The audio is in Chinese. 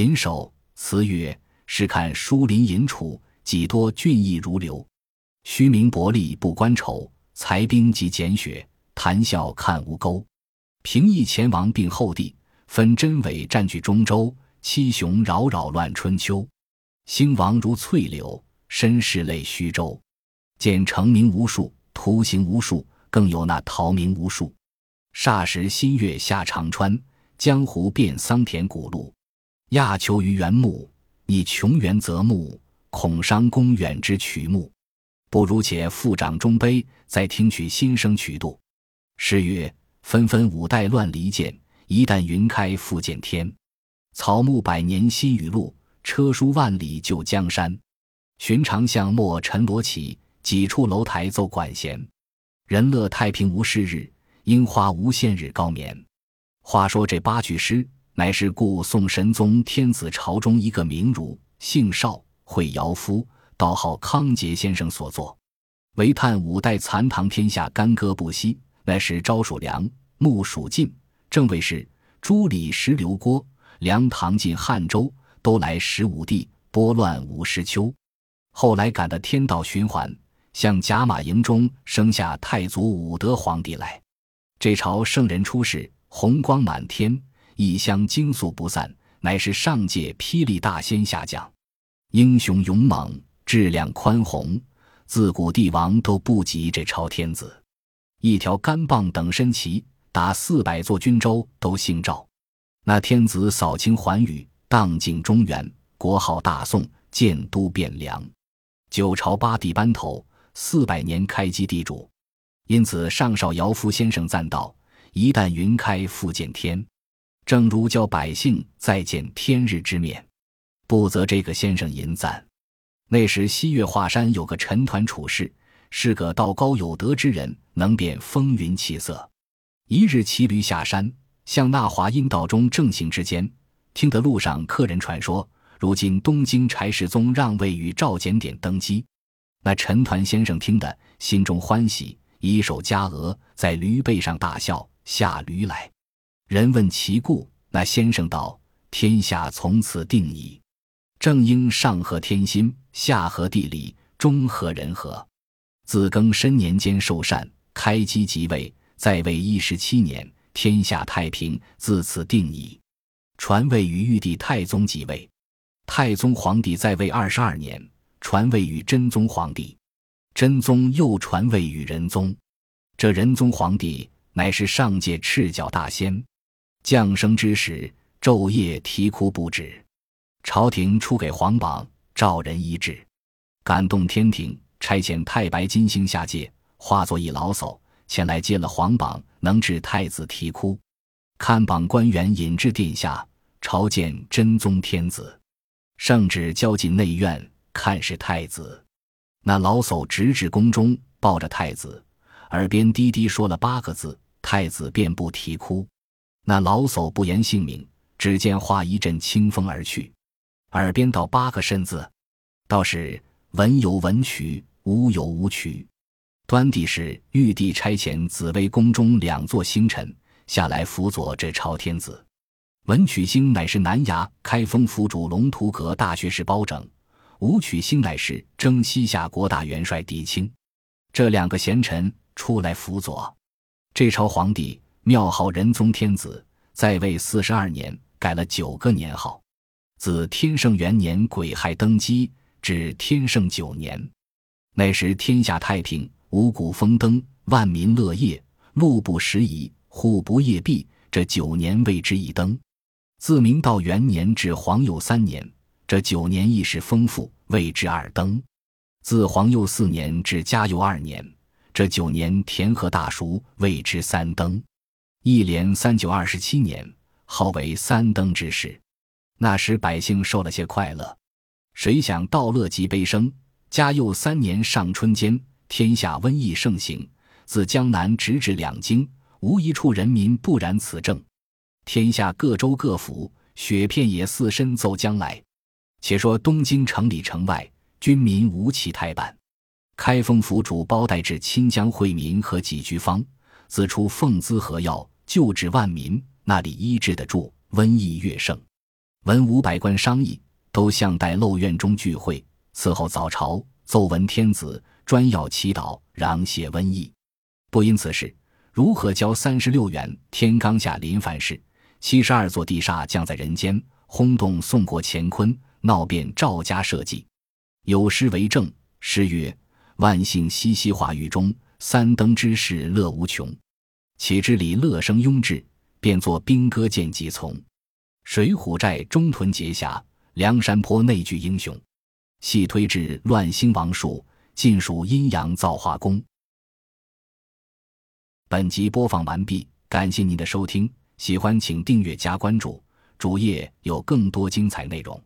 林首词曰：“试看疏林隐处，几多俊逸如流。虚名薄利不关愁，才兵即减雪，谈笑看吴钩。平易前王并后帝，分真伪占据中州。七雄扰扰乱春秋，兴亡如翠柳，身世类虚舟。见成名无数，徒行无数，更有那逃名无数。霎时新月下长川，江湖变桑田古路。亚求于原木，你穷源则木，恐伤公远之曲目。不如且复掌中杯，再听取新生曲度。诗曰：“纷纷五代乱离间，一旦云开复见天。草木百年新雨露，车书万里旧江山。寻常巷陌尘罗绮，几处楼台奏管弦。人乐太平无事日，樱花无限日高眠。”话说这八句诗，乃是故宋神宗天子朝中一个名儒，姓邵，会尧夫。道号康节先生所作，唯叹五代残唐天下干戈不息。乃是昭属梁，穆属晋，正位是朱李石刘郭，梁唐晋汉周都来十五帝，拨乱五十秋。后来赶得天道循环，向甲马营中生下太祖武德皇帝来。这朝圣人出世，红光满天，异乡惊肃不散，乃是上界霹雳大仙下降，英雄勇猛。质量宽宏，自古帝王都不及这朝天子。一条干棒等身旗，打四百座军州都姓赵。那天子扫清寰宇，荡尽中原，国号大宋，建都汴梁。九朝八帝班头，四百年开基地主。因此上少尧夫先生赞道：“一旦云开复见天，正如教百姓再见天日之面。”不责这个先生淫赞。那时西岳华山有个陈抟处士，是个道高有德之人，能辨风云气色。一日骑驴下山，向那华阴道中正行之间，听得路上客人传说，如今东京柴世宗让位与赵简典登基。那陈抟先生听得心中欢喜，以手夹额，在驴背上大笑，下驴来。人问其故，那先生道：“天下从此定矣。”正应上合天心，下合地理，中合人和。自庚申年间受禅，开基即位，在位一十七年，天下太平，自此定矣。传位于玉帝太宗即位，太宗皇帝在位二十二年，传位于真宗皇帝，真宗又传位于仁宗。这仁宗皇帝乃是上界赤脚大仙，降生之时，昼夜啼哭不止。朝廷出给皇榜，召人医治，感动天庭，差遣太白金星下界，化作一老叟前来接了皇榜，能治太子啼哭。看榜官员引至殿下，朝见真宗天子。圣旨交进内院，看是太子。那老叟直至宫中，抱着太子，耳边低低说了八个字，太子便不啼哭。那老叟不言姓名，只见化一阵清风而去。耳边道八个身字，倒是文有文曲，武有武曲。端地是玉帝差遣紫微宫中两座星辰下来辅佐这朝天子。文曲星乃是南衙开封府主龙图阁大学士包拯，武曲星乃是征西夏国大元帅狄青。这两个贤臣出来辅佐这朝皇帝，庙号仁宗天子，在位四十二年，改了九个年号。自天圣元年癸亥登基，至天圣九年，那时天下太平，五谷丰登，万民乐业，路不拾遗，户不夜闭。这九年谓之一登。自明道元年至皇佑三年，这九年亦是丰富，谓之二登。自皇佑四年至嘉佑二年，这九年田禾大熟，谓之三登。一连三九二十七年，号为三登之时。那时百姓受了些快乐，谁想道乐极悲生。嘉佑三年上春间，天下瘟疫盛行，自江南直至两京，无一处人民不染此症。天下各州各府，雪片也似身奏将来。且说东京城里城外，军民无其太半。开封府主包带至亲江惠民和几局方，自出奉资和药，救治万民，那里医治得住，瘟疫越盛。文武百官商议，都向待漏院中聚会。伺候早朝，奏闻天子，专要祈祷，攘解瘟疫。不因此事，如何教三十六元天罡下临凡事？七十二座地煞降在人间，轰动宋国乾坤，闹遍赵家社稷。有诗为证：诗曰：“万姓熙熙化狱中，三登之事乐无穷。岂知李乐生庸至，便作兵戈见即从。水浒寨中屯结侠，梁山坡内聚英雄。细推至乱兴王术，尽属阴阳造化功。”本集播放完毕，感谢您的收听。喜欢请订阅加关注，主页有更多精彩内容。